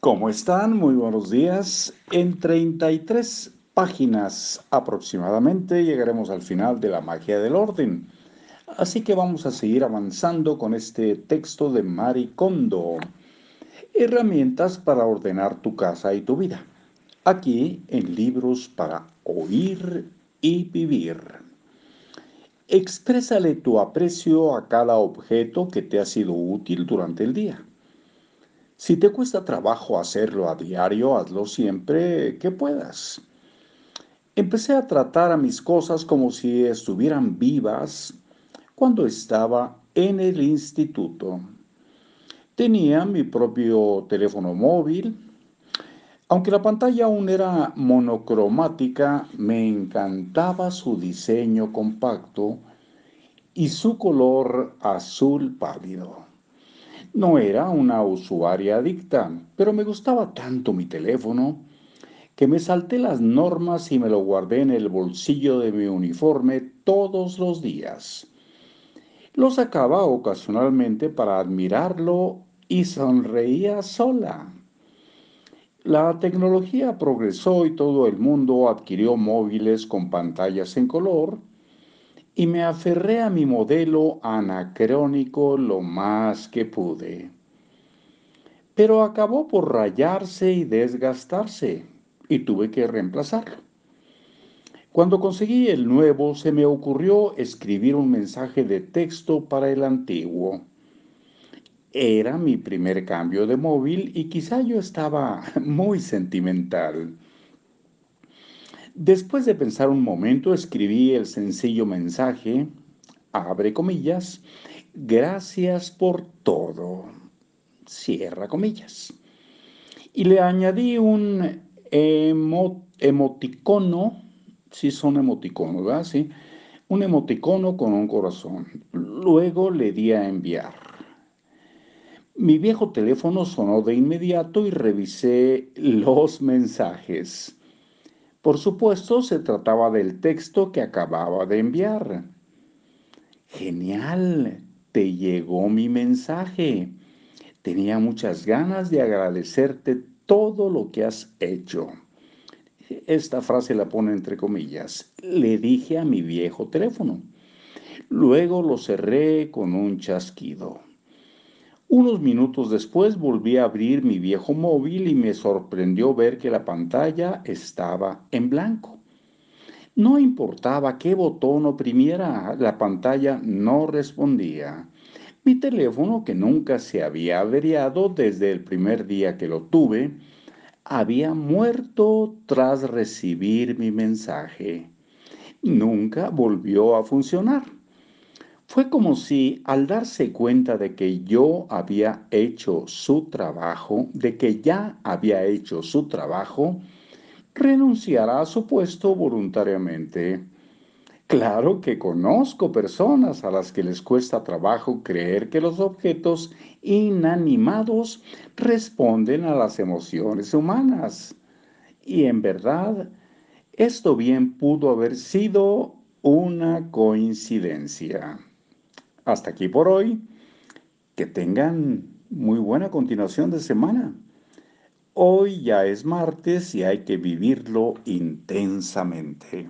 ¿Cómo están? Muy buenos días. En 33 páginas aproximadamente llegaremos al final de la magia del orden. Así que vamos a seguir avanzando con este texto de Mari Kondo. Herramientas para ordenar tu casa y tu vida. Aquí en libros para oír y vivir. Exprésale tu aprecio a cada objeto que te ha sido útil durante el día. Si te cuesta trabajo hacerlo a diario, hazlo siempre que puedas. Empecé a tratar a mis cosas como si estuvieran vivas cuando estaba en el instituto. Tenía mi propio teléfono móvil. Aunque la pantalla aún era monocromática, me encantaba su diseño compacto y su color azul pálido. No era una usuaria adicta, pero me gustaba tanto mi teléfono que me salté las normas y me lo guardé en el bolsillo de mi uniforme todos los días. Lo sacaba ocasionalmente para admirarlo y sonreía sola. La tecnología progresó y todo el mundo adquirió móviles con pantallas en color y me aferré a mi modelo anacrónico lo más que pude. Pero acabó por rayarse y desgastarse y tuve que reemplazarlo. Cuando conseguí el nuevo, se me ocurrió escribir un mensaje de texto para el antiguo. Era mi primer cambio de móvil y quizá yo estaba muy sentimental. Después de pensar un momento, escribí el sencillo mensaje, abre comillas, gracias por todo, cierra comillas. Y le añadí un emoticono sí son emoticonos, ¿verdad? Sí, un emoticono con un corazón. Luego le di a enviar. Mi viejo teléfono sonó de inmediato y revisé los mensajes. Por supuesto, se trataba del texto que acababa de enviar. Genial, te llegó mi mensaje. Tenía muchas ganas de agradecerte todo lo que has hecho. Esta frase la pone entre comillas. Le dije a mi viejo teléfono. Luego lo cerré con un chasquido. Unos minutos después volví a abrir mi viejo móvil y me sorprendió ver que la pantalla estaba en blanco. No importaba qué botón oprimiera, la pantalla no respondía. Mi teléfono, que nunca se había averiado desde el primer día que lo tuve, había muerto tras recibir mi mensaje. Nunca volvió a funcionar. Fue como si al darse cuenta de que yo había hecho su trabajo, de que ya había hecho su trabajo, renunciara a su puesto voluntariamente. Claro que conozco personas a las que les cuesta trabajo creer que los objetos inanimados responden a las emociones humanas. Y en verdad, esto bien pudo haber sido una coincidencia. Hasta aquí por hoy. Que tengan muy buena continuación de semana. Hoy ya es martes y hay que vivirlo intensamente.